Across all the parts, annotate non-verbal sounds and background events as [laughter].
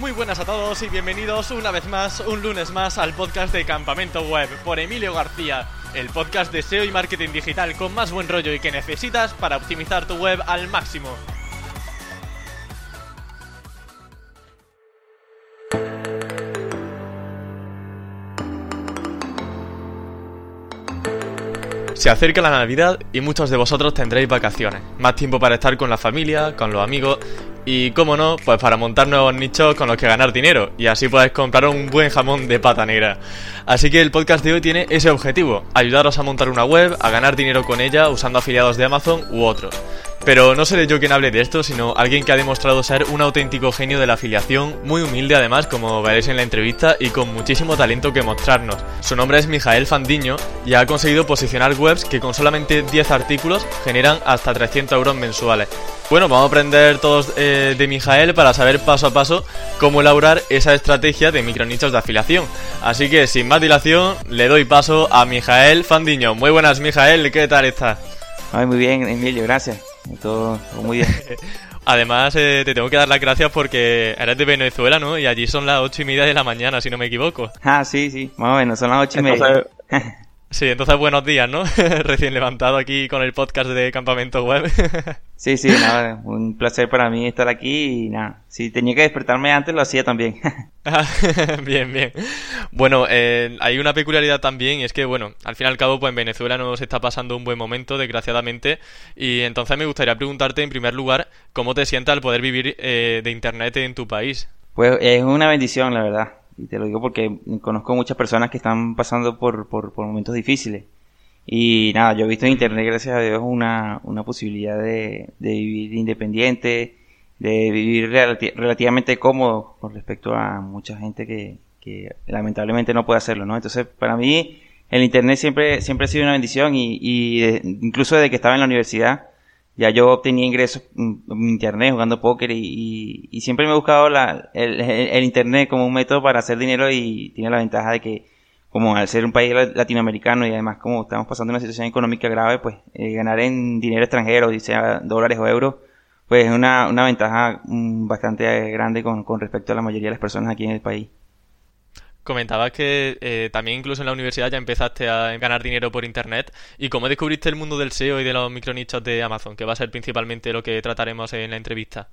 Muy buenas a todos y bienvenidos una vez más, un lunes más, al podcast de Campamento Web por Emilio García, el podcast de SEO y marketing digital con más buen rollo y que necesitas para optimizar tu web al máximo. Se acerca la Navidad y muchos de vosotros tendréis vacaciones, más tiempo para estar con la familia, con los amigos y, como no, pues para montar nuevos nichos con los que ganar dinero y así podéis comprar un buen jamón de pata negra. Así que el podcast de hoy tiene ese objetivo, ayudaros a montar una web, a ganar dinero con ella usando afiliados de Amazon u otros. Pero no seré yo quien hable de esto, sino alguien que ha demostrado ser un auténtico genio de la afiliación, muy humilde además, como veréis en la entrevista, y con muchísimo talento que mostrarnos. Su nombre es Mijael Fandiño y ha conseguido posicionar webs que con solamente 10 artículos generan hasta 300 euros mensuales. Bueno, vamos a aprender todos eh, de Mijael para saber paso a paso cómo elaborar esa estrategia de micronichos de afiliación. Así que sin más dilación, le doy paso a Mijael Fandiño. Muy buenas, Mijael, ¿qué tal estás? Ay, muy bien, Emilio, gracias. Todo, muy bien. [laughs] Además, eh, te tengo que dar las gracias porque eres de Venezuela, ¿no? Y allí son las ocho y media de la mañana, si no me equivoco. Ah, sí, sí, más o menos, son las ocho y media. [laughs] Sí, entonces buenos días, ¿no? [laughs] Recién levantado aquí con el podcast de Campamento Web. [laughs] sí, sí, nada, un placer para mí estar aquí y nada, si tenía que despertarme antes lo hacía también. [laughs] bien, bien. Bueno, eh, hay una peculiaridad también y es que, bueno, al fin y al cabo, pues en Venezuela nos está pasando un buen momento, desgraciadamente, y entonces me gustaría preguntarte en primer lugar, ¿cómo te sientes al poder vivir eh, de Internet en tu país? Pues es una bendición, la verdad y te lo digo porque conozco muchas personas que están pasando por, por, momentos difíciles. Y nada, yo he visto en internet, gracias a Dios, una, una posibilidad de, de vivir independiente, de vivir relativamente cómodo con respecto a mucha gente que, que lamentablemente no puede hacerlo, ¿no? Entonces, para mí, el internet siempre, siempre ha sido una bendición y, y incluso desde que estaba en la universidad, ya yo obtenía ingresos en internet jugando póker y, siempre me he buscado el, internet como un método para hacer dinero y tiene la ventaja de que como al ser un país latinoamericano y además como estamos pasando una situación económica grave, pues eh, ganar en dinero extranjero, sea dólares o euros, pues es una, una ventaja mm, bastante grande con, con respecto a la mayoría de las personas aquí en el país. Comentabas que eh, también incluso en la universidad ya empezaste a ganar dinero por internet. ¿Y cómo descubriste el mundo del SEO y de los micronichos de Amazon? Que va a ser principalmente lo que trataremos en la entrevista.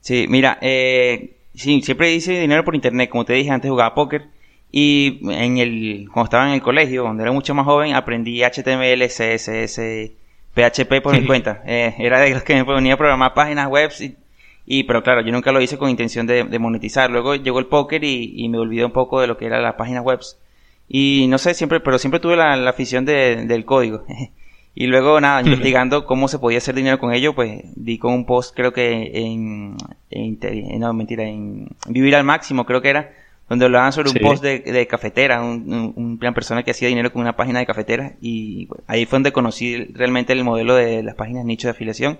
Sí, mira, eh, sí, siempre hice dinero por internet. Como te dije antes, jugaba póker. Y en el, cuando estaba en el colegio, cuando era mucho más joven, aprendí HTML, CSS, PHP por mi [laughs] cuenta. Eh, era de los que me ponía a programar páginas web y y, pero claro, yo nunca lo hice con intención de, monetizar. Luego llegó el póker y, me olvidé un poco de lo que era las páginas web. Y no sé, siempre, pero siempre tuve la, afición del código. [laughs] y luego, nada, investigando cómo se podía hacer dinero con ello, pues di con un post, creo que en, no, mentira, en Vivir al Máximo, creo que era, donde hablaban sobre un post de, cafetera, un, una persona que hacía dinero con una página de cafetera. Y ahí fue donde conocí realmente el modelo de las páginas nicho de afiliación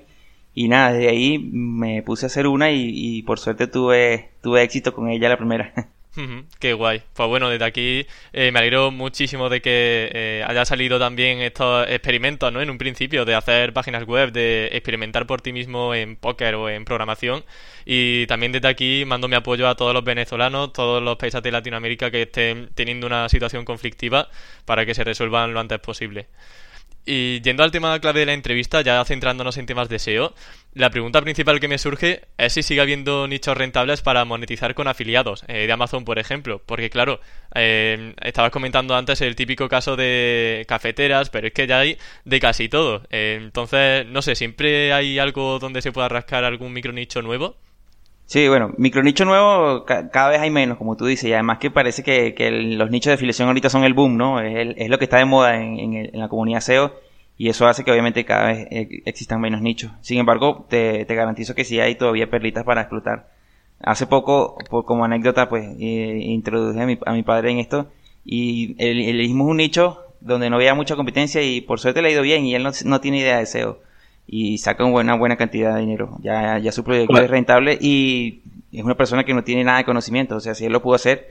y nada, de ahí me puse a hacer una y, por suerte tuve, tuve éxito con ella la primera. [laughs] Qué guay. Pues bueno, desde aquí eh, me alegro muchísimo de que eh, haya salido también estos experimentos, ¿no? En un principio, de hacer páginas web, de experimentar por ti mismo en póker o en programación. Y también desde aquí mando mi apoyo a todos los venezolanos, todos los países de Latinoamérica que estén teniendo una situación conflictiva para que se resuelvan lo antes posible. Y yendo al tema clave de la entrevista, ya centrándonos en temas de SEO, la pregunta principal que me surge es si sigue habiendo nichos rentables para monetizar con afiliados eh, de Amazon, por ejemplo. Porque claro, eh, estabas comentando antes el típico caso de cafeteras, pero es que ya hay de casi todo. Eh, entonces, no sé, ¿siempre hay algo donde se pueda rascar algún micro nicho nuevo? Sí, bueno, micronicho nuevo cada vez hay menos, como tú dices, y además que parece que, los nichos de afiliación ahorita son el boom, ¿no? Es, lo que está de moda en, la comunidad SEO y eso hace que obviamente cada vez eh, existan menos nichos. Sin embargo, te, garantizo que sí hay todavía perlitas para explotar. Hace poco, por, como anécdota, pues eh, introduje a mi, padre en esto y elegimos un nicho donde no había mucha competencia y por suerte le ha ido bien y él no tiene idea de SEO y saca una buena cantidad de dinero. Ya, ya su proyecto es rentable y es una persona que no tiene nada de conocimiento. O sea, si él lo pudo hacer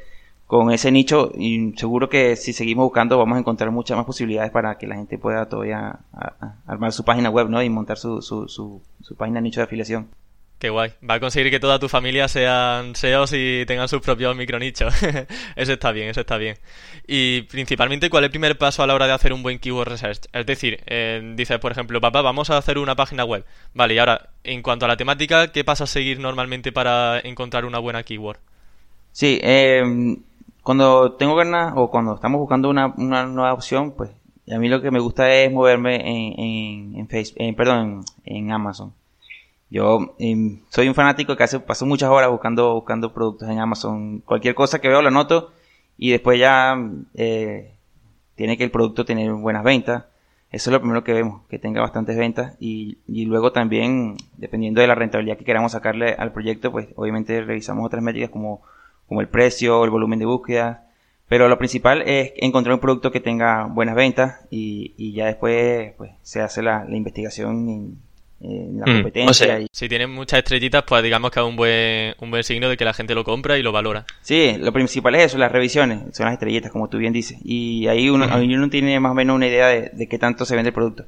con ese nicho, y seguro que si seguimos buscando vamos a encontrar muchas más posibilidades para que la gente pueda todavía armar su página web ¿no? y montar su, su, su, su página de nicho de afiliación. Qué guay. Va a conseguir que toda tu familia sean SEOs y tengan sus propios micronichos. [laughs] eso está bien, eso está bien. Y principalmente, ¿cuál es el primer paso a la hora de hacer un buen keyword research? Es decir, eh, dices, por ejemplo, papá, vamos a hacer una página web. Vale, y ahora, en cuanto a la temática, ¿qué pasa a seguir normalmente para encontrar una buena keyword? Sí, eh, cuando tengo ganas o cuando estamos buscando una, una, nueva opción, pues a mí lo que me gusta es moverme en, en, en Facebook, perdón, en Amazon. Yo em, soy un fanático que hace, paso muchas horas buscando, buscando productos en Amazon. Cualquier cosa que veo lo anoto y después ya eh, tiene que el producto tener buenas ventas. Eso es lo primero que vemos, que tenga bastantes ventas y, y luego también, dependiendo de la rentabilidad que queramos sacarle al proyecto, pues obviamente revisamos otras métricas como, como el precio, el volumen de búsqueda. Pero lo principal es encontrar un producto que tenga buenas ventas y, y ya después pues, se hace la, la investigación la mm, competencia. Si tienen muchas estrellitas, pues digamos que es un buen, un buen signo de que la gente lo compra y lo valora. Sí, lo principal es eso, las revisiones, son las estrellitas, como tú bien dices. Y ahí uno, uno tiene más o menos una idea de, de qué tanto se vende el producto.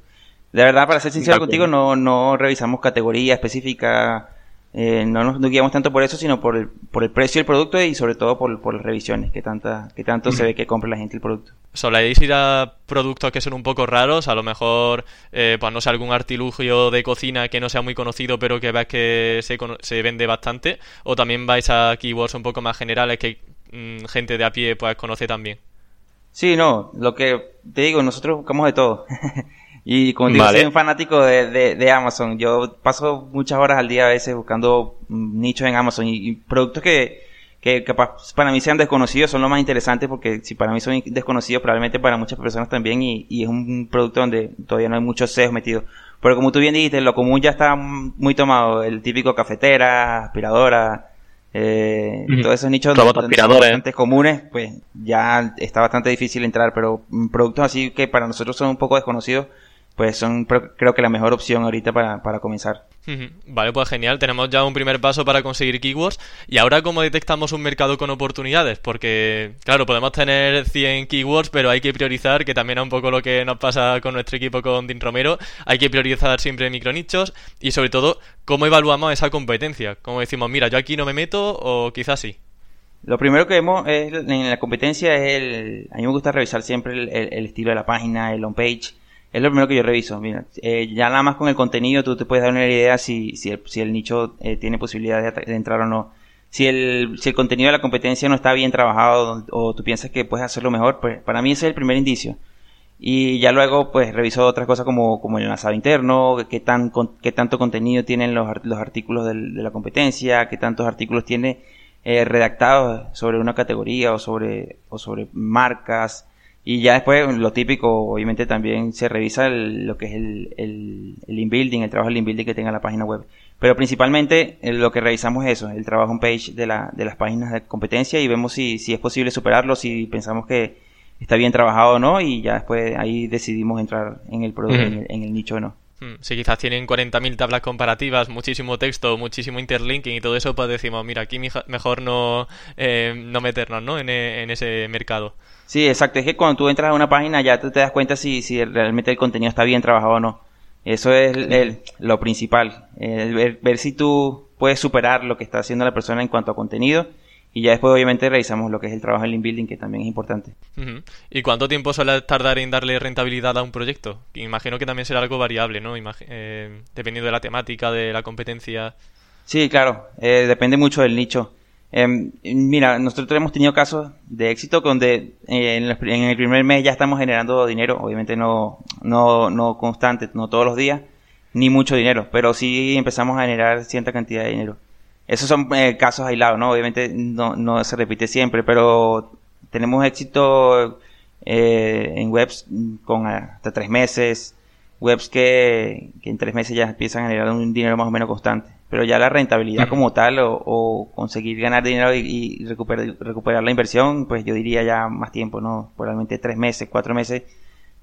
De verdad, para ser sincero contigo, no, no revisamos categoría específica eh, no nos guiamos tanto por eso, sino por el, por el precio del producto y sobre todo por, por las revisiones, que, tanta, que tanto se [clears throat] ve que compra la gente el producto. ¿Soléis ir a productos que son un poco raros? A lo mejor, eh, pues no sé, algún artilugio de cocina que no sea muy conocido, pero que veas que se, se vende bastante. ¿O también vais a keywords un poco más generales que mm, gente de a pie pues conoce también? Sí, no, lo que te digo, nosotros buscamos de todo. [laughs] Y como digo, soy un fanático de, de, Amazon. Yo paso muchas horas al día a veces buscando mm, nichos en Amazon y, productos que, que para mí sean desconocidos son lo más interesantes porque si para mí son desconocidos probablemente para muchas personas también y, y es un producto donde todavía no hay muchos SEO metidos. Pero como tú bien dijiste, lo común ya está muy tomado. El típico cafetera, aspiradora, eh, todos esos nichos bastante comunes, pues ya está bastante difícil entrar, pero productos así que para nosotros son un poco desconocidos, pues son creo que la mejor opción ahorita para, para comenzar. Vale, pues genial, tenemos ya un primer paso para conseguir keywords. Y ahora, ¿cómo detectamos un mercado con oportunidades? Porque, claro, podemos tener 100 keywords, pero hay que priorizar, que también es un poco lo que nos pasa con nuestro equipo con Din Romero. Hay que priorizar siempre micronichos y, sobre todo, ¿cómo evaluamos esa competencia? ¿Cómo decimos, mira, yo aquí no me meto o quizás sí? Lo primero que vemos es, en la competencia es el... A mí me gusta revisar siempre el, el estilo de la página, el on-page es lo primero que yo reviso. Mira, eh, ya nada más con el contenido tú te puedes dar una idea si, si, el, si el nicho eh, tiene posibilidad de, entrar o no. Si el, si el contenido de la competencia no está bien trabajado o tú piensas que puedes hacerlo mejor, pues para mí ese es el primer indicio. Y ya luego pues reviso otras cosas como, como el enlazado interno, qué, tan, qué tanto contenido tienen los, los artículos de la competencia, qué tantos artículos tiene eh, redactados sobre una categoría o sobre, o sobre marcas, y ya después, lo típico, obviamente también se revisa lo que es el, el, el inbuilding, el trabajo del inbuilding que tenga la página web. Pero principalmente eh, lo que revisamos es eso, el trabajo en page de, la, de las páginas de competencia y vemos si, si es posible superarlo, si pensamos que está bien trabajado o no y ya después ahí decidimos entrar en el producto, en, el, nicho o no. Hmm, si quizás tienen 40.000 tablas comparativas, muchísimo texto, muchísimo interlinking y todo eso, pues decimos, mira, aquí mejor no, eh, no meternos ¿no? En, en ese mercado. Sí, exacto. Es que cuando tú entras a una página ya te, das cuenta si, si realmente el contenido está bien trabajado o no. Eso es lo principal. ver, ver, si tú puedes superar lo que está haciendo la persona en cuanto a contenido. Y ya después, obviamente, revisamos lo que es el trabajo en building, que también es importante. ¿Y cuánto tiempo suele tardar en darle rentabilidad a un proyecto? Imagino que también será algo variable, ¿no? eh, dependiendo de la temática, de la competencia. Sí, claro. Eh, depende mucho del nicho. Em, mira, nosotros hemos tenido casos de éxito donde eh, en, el primer mes ya estamos generando dinero, obviamente no, no, no constante, no todos los días, ni mucho dinero, pero sí empezamos a generar cierta cantidad de dinero. Esos son eh, casos aislados, ¿no? Obviamente no, no se repite siempre, pero tenemos éxito eh, en webs con hasta tres meses, webs que, que en tres meses ya empiezan a generar un dinero más o menos constante pero ya la rentabilidad como tal o, conseguir ganar dinero y, recuperar, recuperar la inversión, pues yo diría ya más tiempo, ¿no? Probablemente tres meses, cuatro meses,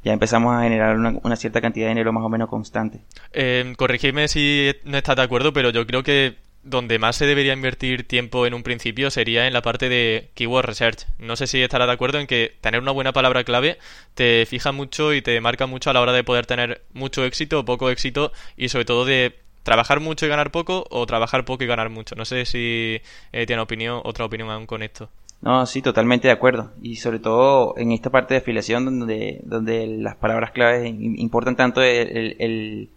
ya empezamos a generar una, cierta cantidad de dinero más o menos constante. Eh, corregidme si no estás de acuerdo, pero yo creo que donde más se debería invertir tiempo en un principio sería en la parte de keyword research. No sé si estarás de acuerdo en que tener una buena palabra clave te fija mucho y te marca mucho a la hora de poder tener mucho éxito o poco éxito y sobre todo de ¿Trabajar mucho y ganar poco o trabajar poco y ganar mucho? No sé si eh, tiene opinión, otra opinión aún con esto. No, sí, totalmente de acuerdo. Y sobre todo en esta parte de afiliación donde, donde las palabras claves importan tanto el,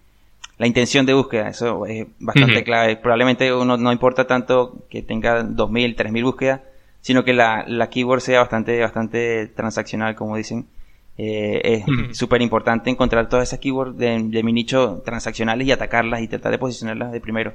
la intención de búsqueda. Eso es bastante clave. Probablemente uno no importa tanto que tenga 2.000, 3.000 búsquedas, sino que la, la keyword sea bastante, bastante transaccional, como dicen. Eh, es súper importante encontrar todas esas keywords de, mi nicho transaccionales y atacarlas y tratar de posicionarlas de primero.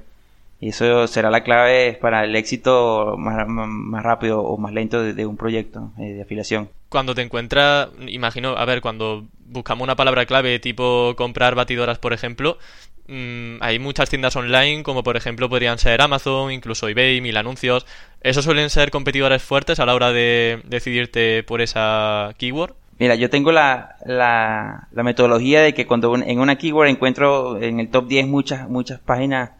Y eso será la clave para el éxito más, más rápido o más lento de, un proyecto eh, de afiliación. Cuando te encuentras, imagino, a ver, cuando buscamos una palabra clave tipo comprar batidoras, por ejemplo, mm, hay muchas tiendas online, como por ejemplo podrían ser Amazon, incluso eBay, Mil Anuncios. ¿Esos suelen ser competidores fuertes a la hora de decidirte por esa keyword? Mira, yo tengo la, la, la metodología de que cuando en una keyword encuentro en el top 10 muchas, muchas páginas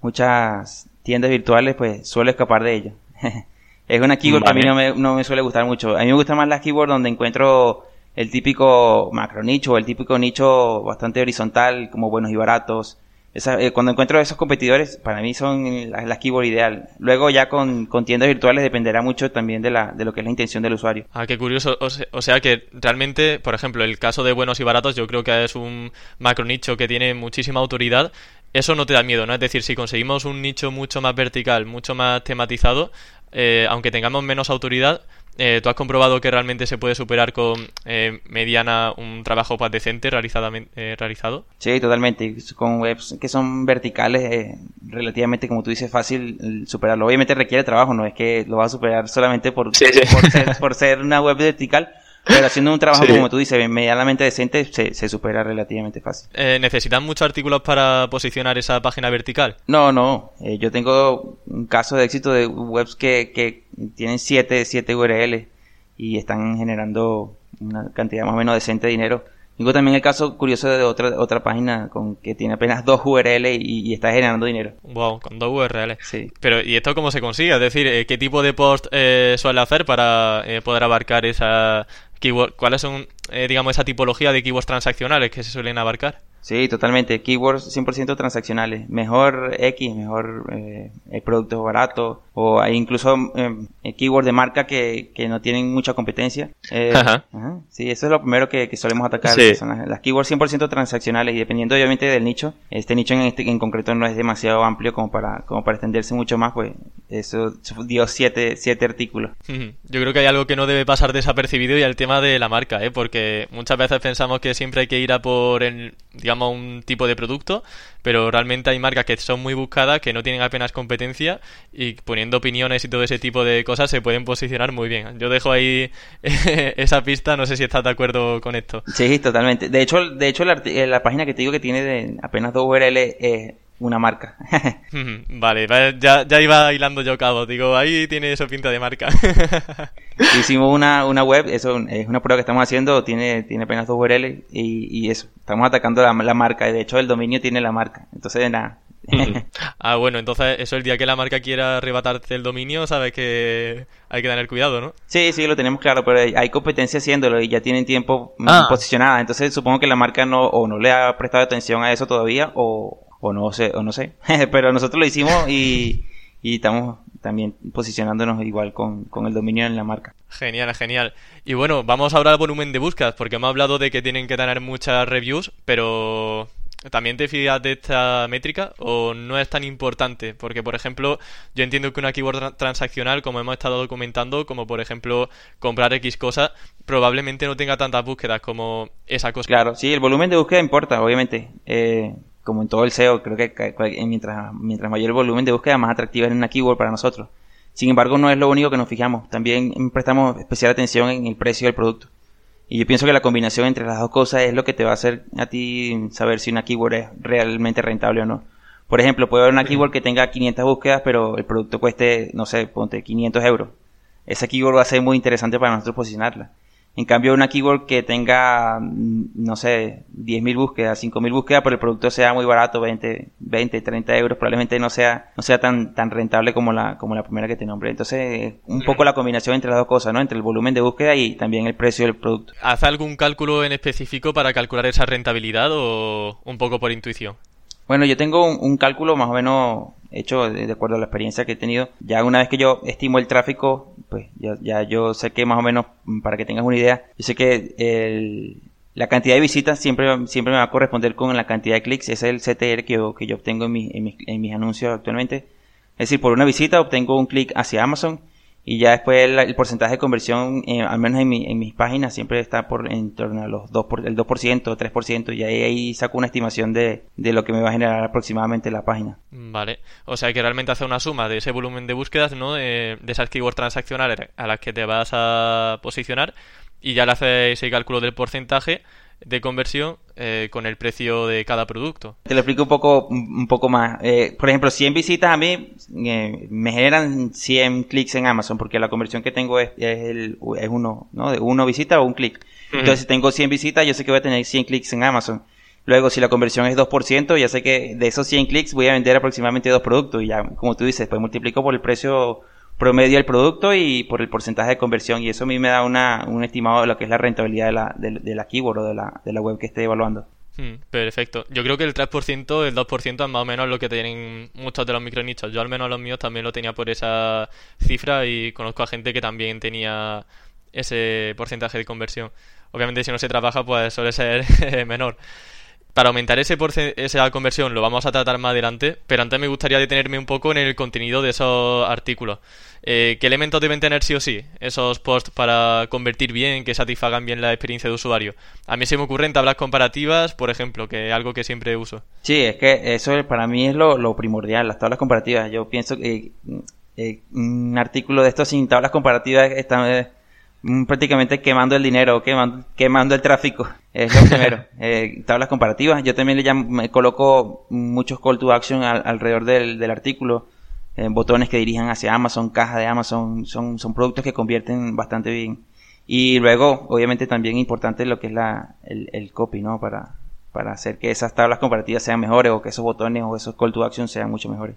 muchas tiendas virtuales, pues suelo escapar de ellas. [laughs] es una keyword que a mí no me, no me suele gustar mucho. A mí me gusta más las keywords donde encuentro el típico macro nicho o el típico nicho bastante horizontal, como buenos y baratos. Eh, cuando encuentro esos competidores, para mí son las, las keywords ideal. Luego ya con, con, tiendas virtuales dependerá mucho también de, la, de lo que es la intención del usuario. Ah, qué curioso. O, sea que realmente, por ejemplo, el caso de buenos y baratos yo creo que es un macro nicho que tiene muchísima autoridad eso no te da miedo, ¿no? Es decir, si conseguimos un nicho mucho más vertical, mucho más tematizado, eh, aunque tengamos menos autoridad, eh, ¿tú has comprobado que realmente se puede superar con eh, mediana un trabajo más decente realizado? Sí, totalmente. Con webs que son verticales, relativamente, como tú dices, fácil superarlo. Obviamente requiere trabajo, no es que lo va a superar solamente por, por ser una web vertical pero haciendo un trabajo, como tú dices, medianamente decente, se, supera relativamente fácil. Eh, ¿Necesitan muchos artículos para posicionar esa página vertical? No, no. Eh, yo tengo un caso de éxito de webs que, que tienen 7 siete, URL y están generando una cantidad más o menos decente de dinero. Tengo también el caso curioso de otra otra página con que tiene apenas dos URL y, está generando dinero. Wow, con dos URL. Sí. Pero ¿y esto cómo se consigue? Es decir, eh, ¿qué tipo de post suele hacer para poder abarcar esa ¿cuáles son, eh, digamos, esa tipología de keywords transaccionales que se suelen abarcar? Sí, totalmente. Keywords 100% transaccionales. Mejor X, mejor eh, el producto barato. O hay incluso eh, keywords de marca que, que, no tienen mucha competencia. Eh, ajá. Sí, eso es lo primero que, que solemos atacar. Son las, keywords 100% transaccionales y dependiendo obviamente del nicho. Este nicho en, este, en concreto no es demasiado amplio como para, como para extenderse mucho más. Pues eso dio siete, siete artículos. Yo creo que hay algo que no debe pasar desapercibido y el tema de la marca, ¿eh? porque muchas veces pensamos que siempre hay que ir a por el, digamos, un tipo de producto, pero realmente hay marcas que son muy buscadas, que no tienen apenas competencia y poniendo opiniones y todo ese tipo de cosas se pueden posicionar muy bien. Yo dejo ahí [laughs] esa pista, no sé si estás de acuerdo con esto. Sí, totalmente. De hecho, de hecho la, la página que te digo que tiene de apenas dos URL es una marca. [laughs] [laughs] vale, ya, ya iba hilando yo cabo. Digo, ahí tiene eso pinta de marca. [laughs] Hicimos una, una web, eso es una prueba que estamos haciendo, tiene, tiene apenas dos URL y, y eso, estamos atacando la, la marca. De hecho, el dominio tiene la marca. Entonces, nada, ah, bueno, entonces eso el día que la marca quiera arrebatarte el dominio, sabes que hay que tener cuidado, ¿no? Sí, sí, lo tenemos claro, pero hay competencia haciéndolo y ya tienen tiempo ah. posicionada. Entonces supongo que la marca no o no le ha prestado atención a eso todavía o, o no sé, o no sé. [laughs] Pero nosotros lo hicimos y, y estamos también posicionándonos igual con, con, el dominio en la marca. Genial, genial. Y bueno, vamos ahora al volumen de búsquedas, porque hemos hablado de que tienen que tener muchas reviews, pero ¿también te fías de esta métrica o no es tan importante? Porque, por ejemplo, yo entiendo que una keyword transaccional, como hemos estado documentando, como por ejemplo comprar X cosa, probablemente no tenga tantas búsquedas como esa cosa. Claro, sí, el volumen de búsqueda importa, obviamente. Eh, como en todo el SEO, creo que mientras, mientras mayor el volumen de búsqueda, más atractiva es una keyword para nosotros. Sin embargo, no es lo único que nos fijamos. También prestamos especial atención en el precio del producto. Y yo pienso que la combinación entre las dos cosas es lo que te va a hacer a ti saber si una keyword es realmente rentable o no. Por ejemplo, puede haber una keyword que tenga 500 búsquedas, pero el producto cueste, no sé, ponte 500 euros. Esa keyword va a ser muy interesante para nosotros posicionarla. En cambio, una keyword que tenga, mm, no sé, 10.000 búsquedas, 5.000 búsquedas, pero el producto sea muy barato, 20, 20, 30 euros, probablemente no sea, no sea tan, tan rentable como la, como la primera que te nombré. Entonces, un poco la combinación entre las dos cosas, ¿no? Entre el volumen de búsqueda y también el precio del producto. ¿Hace algún cálculo en específico para calcular esa rentabilidad o un poco por intuición? Bueno, yo tengo un, cálculo más o menos hecho de, acuerdo a la experiencia que he tenido. Ya una vez que yo estimo el tráfico, pues ya, ya yo sé que más o menos, mm, para que tengas una idea, yo sé que el, la cantidad de visitas siempre, siempre me va a corresponder con la cantidad de clics. Ese es el CTR que yo, que yo obtengo en, en, mis, en mis anuncios actualmente. Es decir, por una visita obtengo un clic hacia Amazon y ya después el, porcentaje de conversión, eh, al menos en, mi, en mis páginas, siempre está por en torno a los 2 por, el 2%, 3%, y ahí, ahí saco una estimación de, de, lo que me va a generar aproximadamente la página. Vale, o sea que realmente hace una suma de ese volumen de búsquedas, ¿no? De, de esas keywords transaccionales a las que te vas a posicionar, y ya le haces ese cálculo del porcentaje de conversión eh, con el precio de cada producto. Te lo explico un poco, un poco más. Eh, por ejemplo, 100 visitas a mí eh, me generan 100 clics en Amazon porque la conversión que tengo es, es, el, es uno, ¿no? De uno visita o un clic. Entonces, si tengo 100 visitas, yo sé que voy a tener 100 clics en Amazon. Luego, si la conversión es 2%, ya sé que de esos 100 clics voy a vender aproximadamente dos productos. Y ya, como tú dices, pues multiplico por el precio promedio del producto y por el porcentaje de conversión y eso a mí me da una, un estimado de lo que es la rentabilidad de la, de, la keyword o de la, de la web que esté evaluando. Hmm, perfecto. Yo creo que el 3%, el 2% es más o menos lo que tienen muchos de los micronichos. Yo al menos los míos también lo tenía por esa cifra y conozco a gente que también tenía ese porcentaje de conversión. Obviamente si no se trabaja pues suele ser [laughs] menor. Para aumentar ese esa conversión lo vamos a tratar más adelante, pero antes me gustaría detenerme un poco en el contenido de esos artículos. Eh, ¿Qué elementos deben tener sí o sí esos posts para convertir bien, que satisfagan bien la experiencia de usuario? A mí se me ocurren tablas comparativas, por ejemplo, que es algo que siempre uso. Sí, es que eso para mí es lo, primordial, las tablas comparativas. Yo pienso que eh, un artículo de estos sin tablas comparativas está Mm, prácticamente quemando el dinero, quemando, quemando el tráfico. [laughs] Es lo primero. [laughs] eh, tablas comparativas. Yo también le llamo, me coloco muchos call to action alrededor del, del artículo. Eh, botones que dirijan hacia Amazon, caja de Amazon. Son, son productos que convierten bastante bien. Y luego, obviamente, también importante lo que es la, el, el copy, ¿no? Para, para hacer que esas tablas comparativas sean mejores o que esos botones o esos call to action sean mucho mejores.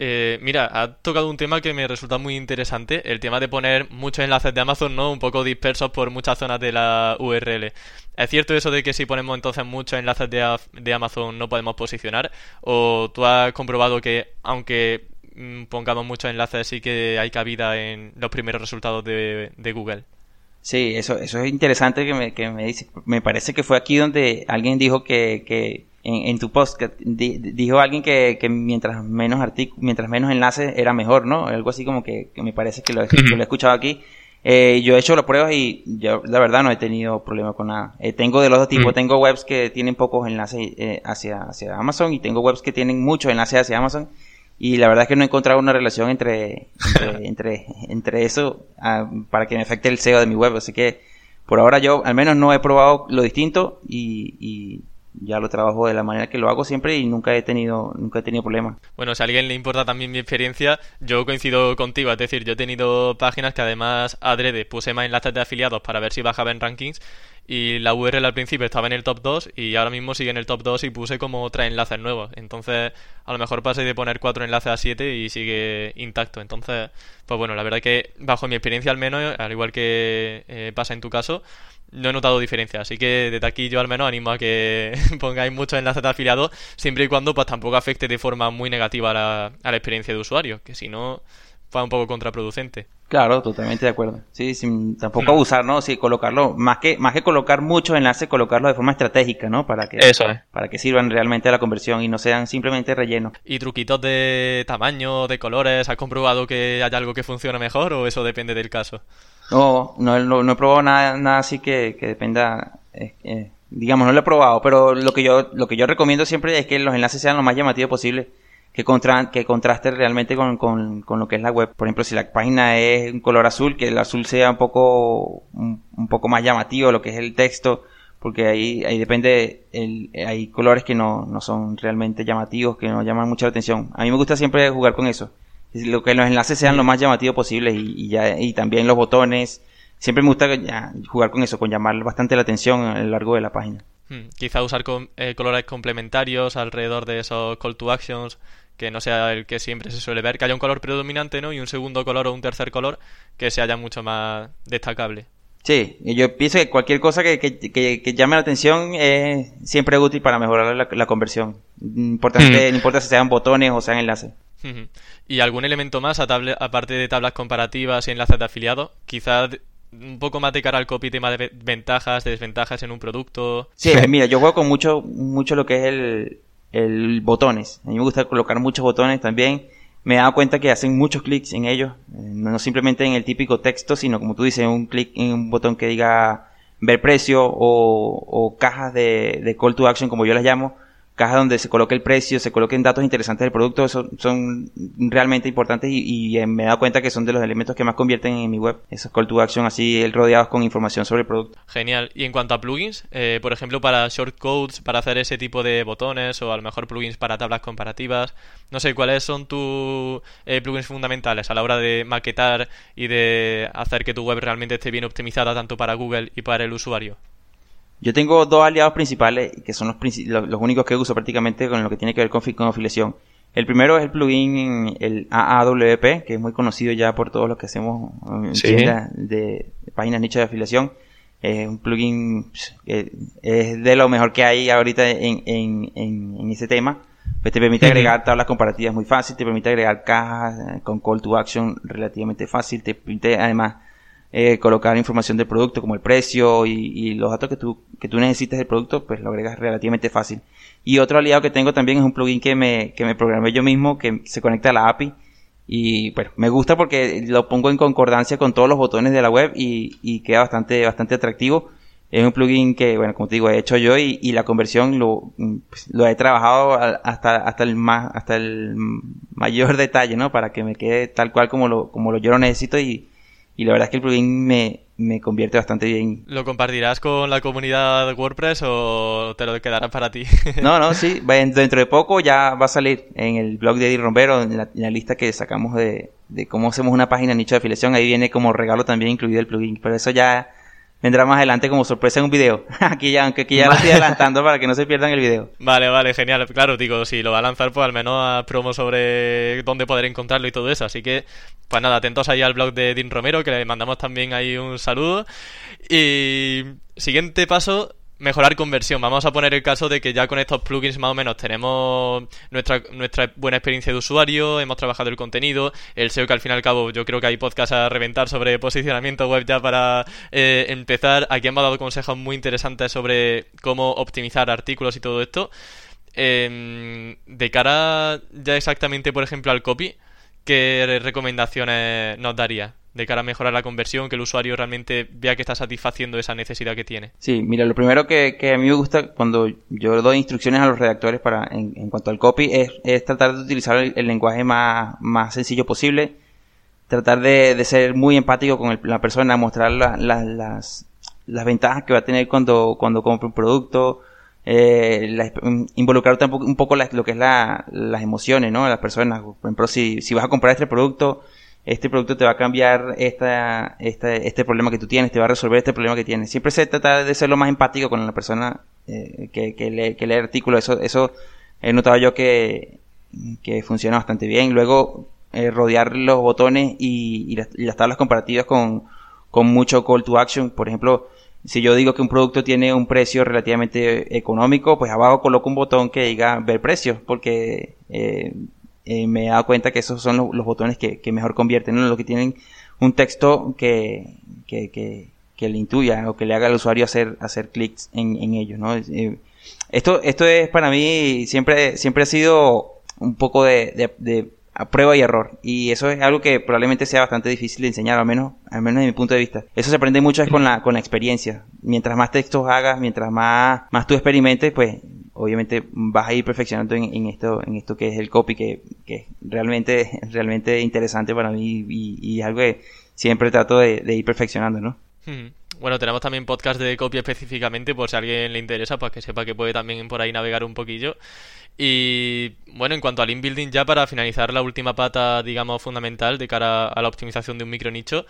Eh, mira, ha tocado un tema que me resulta muy interesante, el tema de poner muchos enlaces de Amazon, ¿no? Un poco dispersos por muchas zonas de la URL. ¿Es cierto eso de que si ponemos entonces muchos enlaces de, Amazon no podemos posicionar? ¿O tú has comprobado que aunque mm, pongamos muchos enlaces sí que hay cabida en los primeros resultados de, Google? Sí, eso, eso es interesante que me, que me dice. Me parece que fue aquí donde alguien dijo que, que en, tu post que dijo alguien que, mientras menos mientras menos enlaces era mejor, ¿no? Algo así como que, me parece que lo, he escuchado aquí. Eh, yo he hecho las pruebas y yo la verdad no he tenido problema con nada. Eh, tengo de los dos tipos, tengo webs que tienen pocos enlaces eh, hacia, hacia Amazon y tengo webs que tienen muchos enlaces hacia Amazon y la verdad es que no he encontrado una relación entre, entre, [laughs] entre, eso ah, para que me afecte el SEO de mi web. Así que por ahora yo al menos no he probado lo distinto y ya lo trabajo de la manera que lo hago siempre y nunca he tenido nunca he tenido problemas. Bueno, si a alguien le importa también mi experiencia, yo coincido contigo, es decir, yo he tenido páginas que además adrede puse más enlaces de afiliados para ver si bajaba en rankings y la URL al principio estaba en el top 2 y ahora mismo sigue en el top 2 y puse como tres enlaces nuevos. Entonces, a lo mejor pasé de poner cuatro enlaces a siete y sigue intacto. Entonces, pues bueno, la verdad que bajo mi experiencia al menos, al igual que eh, pasa en tu caso, no he notado diferencia. Así que desde aquí yo al menos animo a que [laughs] pongáis muchos enlaces de afiliados, siempre y cuando pues tampoco afecte de forma muy negativa a la, a la experiencia de usuario, que si no, fue un poco contraproducente. Claro, totalmente de acuerdo. Sí, sin tampoco abusar, ¿no? Sí, colocarlo, más que, más que colocar muchos enlaces, colocarlos de forma estratégica, ¿no? Para que, Eso para que sirvan realmente a la conversión y no sean simplemente relleno. ¿Y truquitos de tamaño, de colores? ¿Has comprobado que hay algo que funcione mejor o eso depende del caso? No, no, no, he probado nada, nada así que, que dependa, eh, eh, digamos, no lo he probado, pero lo que yo, lo que yo recomiendo siempre es que los enlaces sean lo más llamativos posible, que, contra, que contraste realmente con, con, con, lo que es la web. Por ejemplo, si la página es un color azul, que el azul sea un poco, un, poco más llamativo, lo que es el texto, porque ahí, ahí depende, el, hay colores que no, no son realmente llamativos, que no llaman mucha atención. A mí me gusta siempre jugar con eso lo que los enlaces sean lo más llamativos posible y, ya, y también los botones. Siempre me gusta jugar con eso, con llamar bastante la atención a lo largo de la página. Hmm, quizá usar eh, colores complementarios alrededor de esos call to actions, que no sea el que siempre se suele ver, que haya un color predominante ¿no? y un segundo color o un tercer color que se haya mucho más destacable. Sí, yo pienso que cualquier cosa que, que, llame la atención es siempre útil para mejorar la, conversión. Importante, no importa si sean botones o sean enlaces. ¿Y algún elemento más, aparte de tablas comparativas y enlaces de afiliados? Quizás un poco más de cara al copy, tema de ventajas, de desventajas en un producto. Sí, mira, yo juego con mucho, mucho lo que es el, el botones. A mí me gusta colocar muchos botones también. Me he dado cuenta que hacen muchos clics en ellos, eh, no simplemente en el típico texto, sino como tú dices, un clic en un botón que diga ver precio o, cajas de, de call to action, como yo las llamo, caja donde se coloque el precio, se coloquen datos interesantes del producto, eso son realmente importantes y, me he dado cuenta que son de los elementos que más convierten en mi web, esos call to action así rodeados con información sobre el producto. Genial. Y en cuanto a plugins, eh, por ejemplo, para shortcodes, para hacer ese tipo de botones o a lo mejor plugins para tablas comparativas, no sé, ¿cuáles son tus eh, plugins fundamentales a la hora de maquetar y de hacer que tu web realmente esté bien optimizada tanto para Google y para el usuario? Yo tengo dos aliados principales que son los, los, únicos que uso prácticamente con lo que tiene que ver con, con afiliación. El primero es el plugin, el AAWP, que es muy conocido ya por todos los que hacemos de, de, páginas nicho de afiliación. Es un plugin que es de lo mejor que hay ahorita en, en, en, ese tema. Pues te permite agregar tablas comparativas muy fácil, te permite agregar cajas eh, con call to action relativamente fácil, te permite además eh, colocar información del producto como el precio y, los datos que tú, que tú necesites del producto, pues lo agregas relativamente fácil. Y otro aliado que tengo también es un plugin que me, que me programé yo mismo, que se conecta a la API. Y pues me gusta porque lo pongo en concordancia con todos los botones de la web y, queda bastante, bastante atractivo. Es un plugin que, bueno, como te digo, he hecho yo y, la conversión lo, pues, lo he trabajado hasta, hasta el más, hasta el mayor [laughs] detalle, ¿no? Para que me quede tal cual como lo, como lo yo lo necesito y, y la verdad es que el plugin me, me convierte bastante bien. ¿Lo compartirás con la comunidad WordPress o te lo quedarás para ti? [laughs] no, no, [laughs] sí. Dentro de poco ya va a salir en el blog de Eddie Rombero, en la, lista que sacamos de, de, cómo hacemos una página nicho de afiliación. Ahí viene como regalo también incluido el plugin. Pero eso ya vendrá más adelante como sorpresa en un video. [laughs] aquí ya, aunque aquí ya lo estoy adelantando para que no se pierdan el video. Vale, vale, genial. Claro, digo, si lo va a lanzar, pues al menos a promo sobre dónde poder encontrarlo y todo eso. Así que, pues nada, atentos ahí al blog de Dean Romero, que le mandamos también ahí un saludo. Y siguiente paso, mejorar conversión. Vamos a poner el caso de que ya con estos plugins más o menos tenemos nuestra, nuestra buena experiencia de usuario, hemos trabajado el contenido, el SEO que al fin y al cabo yo creo que hay podcast a reventar sobre posicionamiento web ya para eh, empezar. Aquí hemos dado consejos muy interesantes sobre cómo optimizar artículos y todo esto. Em, de cara ya exactamente, por ejemplo, al copy, ¿qué recomendaciones nos daría? De cara a mejorar la conversión, que el usuario realmente vea que está satisfaciendo esa necesidad que tiene? Sí, mira, lo primero que, a mí me gusta cuando yo doy instrucciones a los redactores para en, cuanto al copy es, tratar de utilizar el, lenguaje más, más, sencillo posible, tratar de, ser muy empático con la persona, mostrar las, las ventajas que va a tener cuando, cuando compra un producto, eh, involucrar un poco, un poco lo que es la, las emociones, ¿no? De las personas. Por ejemplo, si, si vas a comprar este producto, este producto te va a cambiar esta, este problema que tú tienes, te va a resolver este problema que tienes. Siempre se trata de ser lo más empático con la persona eh, que, lee, que lee el artículo. Eso, eso he notado yo que, que funciona bastante bien. Luego, eh, rodear los botones y, las, tablas comparativas con, con mucho call to action. Por ejemplo, si yo digo que un producto tiene un precio relativamente económico, pues abajo coloco un botón que diga ver precio, porque eh, eh, me he dado cuenta que esos son los, botones que, mejor convierten, ¿no? los que tienen un texto que, que, le intuya o que le haga al usuario hacer, hacer clics en, en ellos. ¿no? Eh, esto, esto es para mí siempre, siempre ha sido un poco de, de, prueba y error. Y eso es algo que probablemente sea bastante difícil de enseñar, al menos, al menos de mi punto de vista. Eso se aprende mucho es con la, con la experiencia. Mientras más textos hagas, mientras más, más tú experimentes, pues obviamente vas a ir perfeccionando en, esto en esto que es el copy que, que es realmente [laughs] realmente interesante para mí y, algo que siempre trato de, ir perfeccionando no hmm. bueno tenemos también podcast de copy específicamente por si a alguien le interesa para que sepa que puede también por ahí navegar un poquillo. Y bueno en cuanto al inbuilding ya para finalizar la última pata digamos fundamental de cara a la optimización de un micro nicho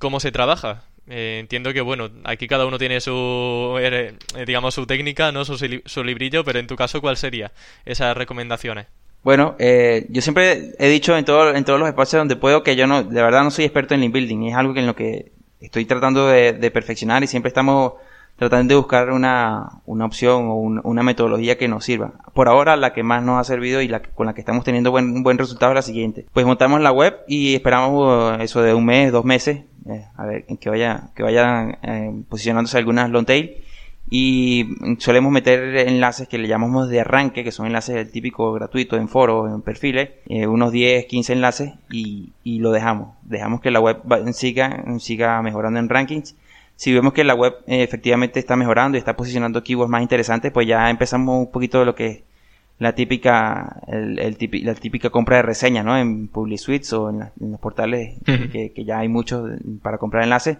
cómo se trabaja eh, entiendo que, bueno, aquí cada uno tiene su, eh, digamos, su técnica, ¿no? Su, su, librillo, pero en tu caso, ¿cuál sería esas recomendaciones? Bueno, eh, yo siempre he dicho en, todo, en todos los espacios donde puedo que yo no, de verdad no soy experto en link building, es algo que en lo que estoy tratando de, perfeccionar y siempre estamos tratando de buscar una, una opción o una metodología que nos sirva. Por ahora la que más nos ha servido y la con la que estamos teniendo buen, buen resultado es la siguiente. Pues montamos la web y esperamos uh, eso de un mes, dos meses, eh, a ver, que vaya, que vayan eh, posicionándose algunas long tail y solemos meter enlaces que le llamamos de arranque, que son enlaces típicos gratuitos en foros, en perfiles, eh, unos 10, 15 enlaces y, y, lo dejamos. Dejamos que la web siga, siga mejorando en rankings si vemos que la web efectivamente está mejorando y está posicionando keywords más interesantes, pues ya empezamos un poquito de lo que es la típica, el, la típica compra de reseñas, ¿no? En Public Suites o en, los portales que, ya hay muchos para comprar enlaces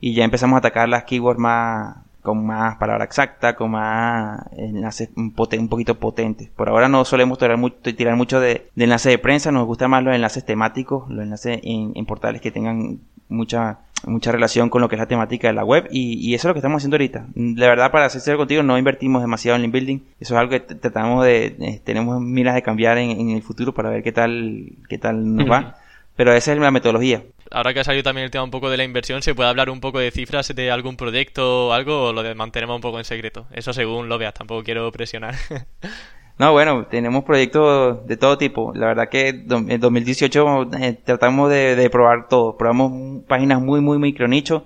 y ya empezamos a atacar las keywords más, con más palabra exacta, con más enlaces un, un poquito potentes. Por ahora no solemos tirar, mucho, tirar mucho de, enlaces de prensa, nos gustan más los enlaces temáticos, los enlaces en portales que tengan mucha mucha relación con lo que es la temática de la web y, eso es lo que estamos haciendo ahorita. La verdad, para ser sincero contigo, no invertimos demasiado en link building. Eso es algo que tratamos de, eh, tenemos miras de cambiar en, el futuro para ver qué tal, qué tal nos va. [laughs] Pero esa es la metodología. Ahora que ha salido también el tema un poco de la inversión, ¿se puede hablar un poco de cifras de algún proyecto o algo o lo mantenemos un poco en secreto? Eso según lo veas, tampoco quiero presionar. [laughs] No, bueno, tenemos proyectos de todo tipo. La verdad que en 2018 eh, tratamos de, probar todo. Probamos páginas muy, muy micronicho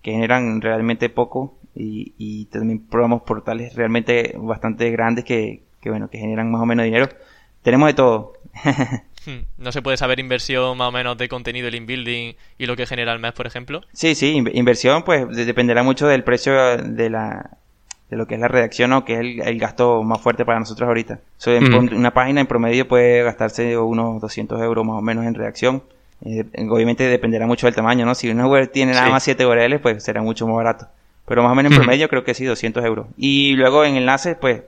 que generan realmente poco y, y también probamos portales realmente bastante grandes que, que, bueno, que generan más o menos dinero. Tenemos de todo. [laughs] Hmm. ¿No se puede saber inversión más o menos de contenido del inbuilding y lo que genera el mes, por ejemplo? Sí, sí, inversión pues dependerá mucho del precio de la, de lo que es la redacción o que es el, gasto más fuerte para nosotros ahorita. Una página en promedio puede gastarse unos 200 euros más o menos en redacción. Eh, obviamente dependerá mucho del tamaño, ¿no? Si una web tiene nada más 7 URLs, pues será mucho más barato. Pero más o menos en promedio creo que sí, 200 euros. Y luego en enlaces, pues,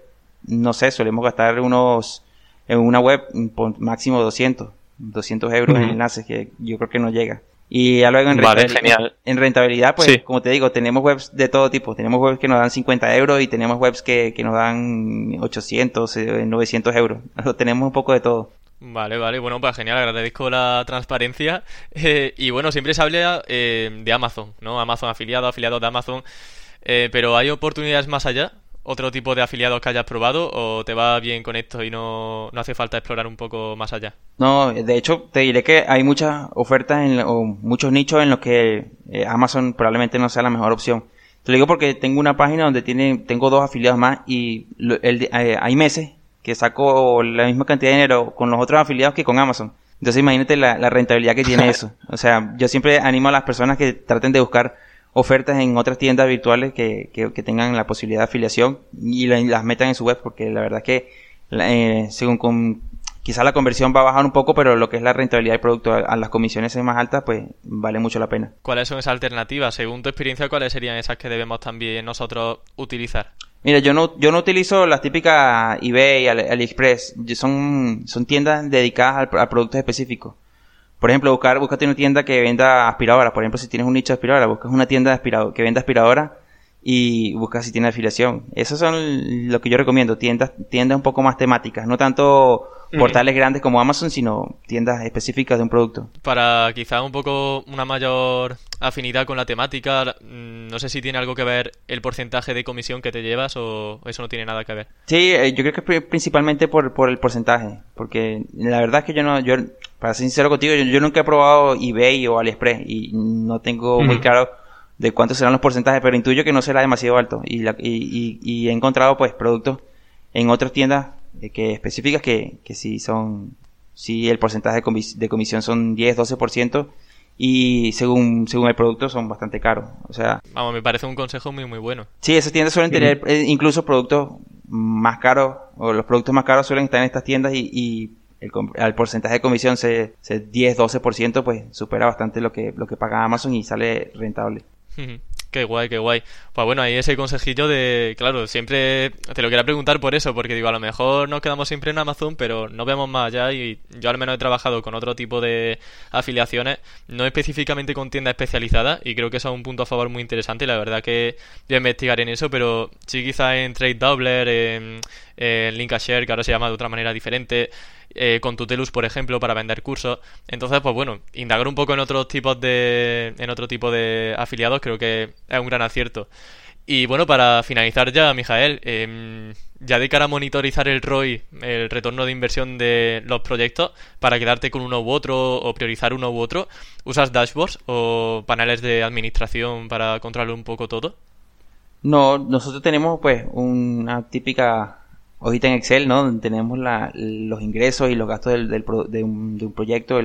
no sé, solemos gastar unos, en una web, máximo 200, 200 euros en enlaces, que yo creo que no llega. Y ya luego en, rentabilidad, en rentabilidad, pues, como te digo, tenemos webs de todo tipo. Tenemos webs que nos dan 50 euros y tenemos webs que, que nos dan 800, 900 eh, euros. tenemos un poco de todo. Vale, vale, bueno, pues genial, agradezco la transparencia. [laughs] Eh, y bueno, siempre se habla eh, de Amazon, ¿no? Amazon afiliado, afiliado de Amazon. pero ¿hay oportunidades más allá? Otro tipo de afiliados que hayas probado o te va bien con esto y no, no hace falta explorar un poco más allá? No, de hecho te diré que hay muchas ofertas en, o muchos nichos en los que eh, Amazon probablemente no sea la mejor opción. Te lo digo porque tengo una página donde tiene, tengo dos afiliados más y el, eh, hay meses que saco la misma cantidad de dinero con los otros afiliados que con Amazon. Entonces imagínate la, la rentabilidad que tiene [laughs] eso. O sea, yo siempre animo a las personas que traten de buscar ofertas en otras tiendas virtuales que, que, tengan la posibilidad de afiliación y las metan en su web porque la verdad que eh, según con, quizá la conversión va a bajar un poco pero lo que es la rentabilidad del producto a, las comisiones más altas pues vale mucho la pena. ¿Cuáles son esas alternativas? Según tu experiencia, ¿cuáles serían esas que debemos también nosotros utilizar? Mira, yo no, yo no utilizo las típicas eBay, AliExpress. Son, son tiendas dedicadas a productos específicos. Por ejemplo, buscar, búscate una tienda que venda aspiradoras. Por ejemplo, si tienes un nicho de aspiradora, buscas una tienda de aspirador, que venda aspiradora y buscas si tiene afiliación. Esos son lo que yo recomiendo, tiendas, tiendas un poco más temáticas, no tanto portales grandes como Amazon, sino tiendas específicas de un producto. Para quizá un poco una mayor afinidad con la temática, mm, no sé si tiene algo que ver el porcentaje de comisión que te llevas o eso no tiene nada que ver. Sí, eh, yo creo que es principalmente por, por el porcentaje, porque la verdad es que yo no, yo, para ser sincero contigo, yo, nunca he probado eBay o AliExpress y no tengo muy claro de cuántos serán los porcentajes, pero intuyo que no será demasiado alto. Y, la, y, y, he encontrado pues productos en otras tiendas eh, que específicas que, que sí son, sí el porcentaje de, comisión son 10, 12% y según, según el producto son bastante caros. O sea, vamos, me parece un consejo muy, muy bueno. Sí, esas tiendas suelen tener eh, incluso productos más caros o los productos más caros suelen estar en estas tiendas y, y el, el, porcentaje de comisión se, se 10-12%, pues supera bastante lo que, lo que paga Amazon y sale rentable. Qué guay, qué guay. Pues bueno, ahí ese consejillo de, claro, siempre te lo quería preguntar por eso, porque digo, a lo mejor nos quedamos siempre en Amazon, pero no vemos más allá y yo al menos he trabajado con otro tipo de afiliaciones, no específicamente con tiendas especializadas y creo que eso es un punto a favor muy interesante y la verdad que voy a investigar en eso, pero sí quizá en Trade Doubler, en, en Linkashare, que ahora se llama de otra manera diferente, eh, con Tutelus, por ejemplo, para vender cursos. Entonces, pues bueno, indagar un poco en otros tipos de, en otro tipo de afiliados creo que es un gran acierto. Y bueno, para finalizar ya, Mijael, em, ya de cara a monitorizar el ROI, el retorno de inversión de los proyectos, para quedarte con uno u otro o priorizar uno u otro, ¿usas dashboards o paneles de administración para controlar un poco todo? No, nosotros tenemos pues una típica hojita en Excel, ¿no? Donde tenemos los ingresos y los gastos del, de, un, proyecto.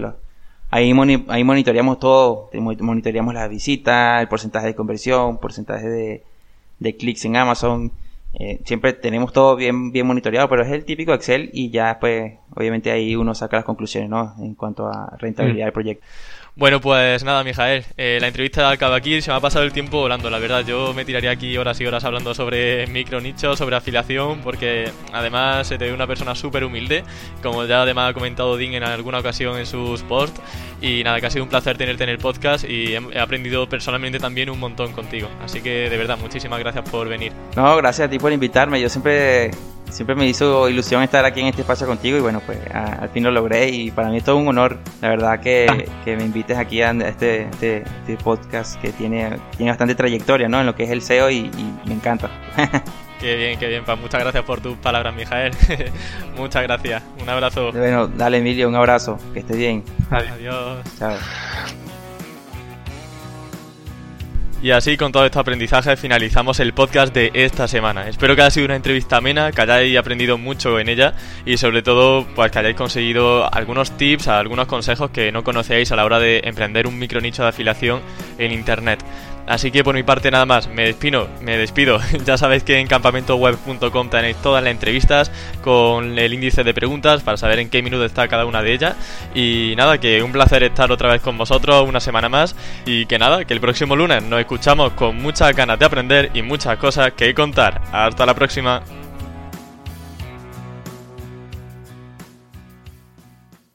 ahí, ahí monitoreamos todo, monitoreamos las visitas, el porcentaje de conversión, porcentaje de, de clics en Amazon. Eh, siempre tenemos todo bien, bien monitoreado, pero es el típico Excel y ya pues obviamente ahí uno saca las conclusiones, ¿no? En cuanto a rentabilidad mm. del proyecto. Bueno, pues nada, Mijael, eh, la entrevista acaba aquí, se me ha pasado el tiempo volando, la verdad. Yo me tiraría aquí horas y horas hablando sobre micro nicho, sobre afiliación, porque además se te ve una persona súper humilde, como ya además ha comentado Dean en alguna ocasión en sus posts. Y nada, que ha sido un placer tenerte en el podcast y he aprendido personalmente también un montón contigo. Así que de verdad, muchísimas gracias por venir. No, gracias a ti por invitarme. Yo siempre siempre me hizo ilusión estar aquí en este espacio contigo y bueno, pues al fin lo logré y para mí es todo un honor, la verdad, que, ah. que me invites aquí a este, este, este, podcast que tiene, tiene bastante trayectoria ¿no? en lo que es el SEO y, me encanta. [laughs] Qué bien, qué bien. Pues muchas gracias por tus palabras, Mijael. [laughs] muchas gracias. Un abrazo. Bueno, dale, Emilio, un abrazo. Que estés bien. Adiós. Chao. Y así con todo este aprendizaje finalizamos el podcast de esta semana. Espero que haya sido una entrevista amena, que hayáis aprendido mucho en ella y sobre todo pues que hayáis conseguido algunos tips, algunos consejos que no conocíais a la hora de emprender un micro nicho de afiliación en internet. Así que por mi parte nada más, me despido, me despido. [laughs] ya sabéis que en campamentoweb.com tenéis todas las entrevistas con el índice de preguntas para saber en qué minuto está cada una de ellas. Y nada, que un placer estar otra vez con vosotros una semana más. Y que nada, que el próximo lunes nos escuchamos con muchas ganas de aprender y muchas cosas que contar. Hasta la próxima.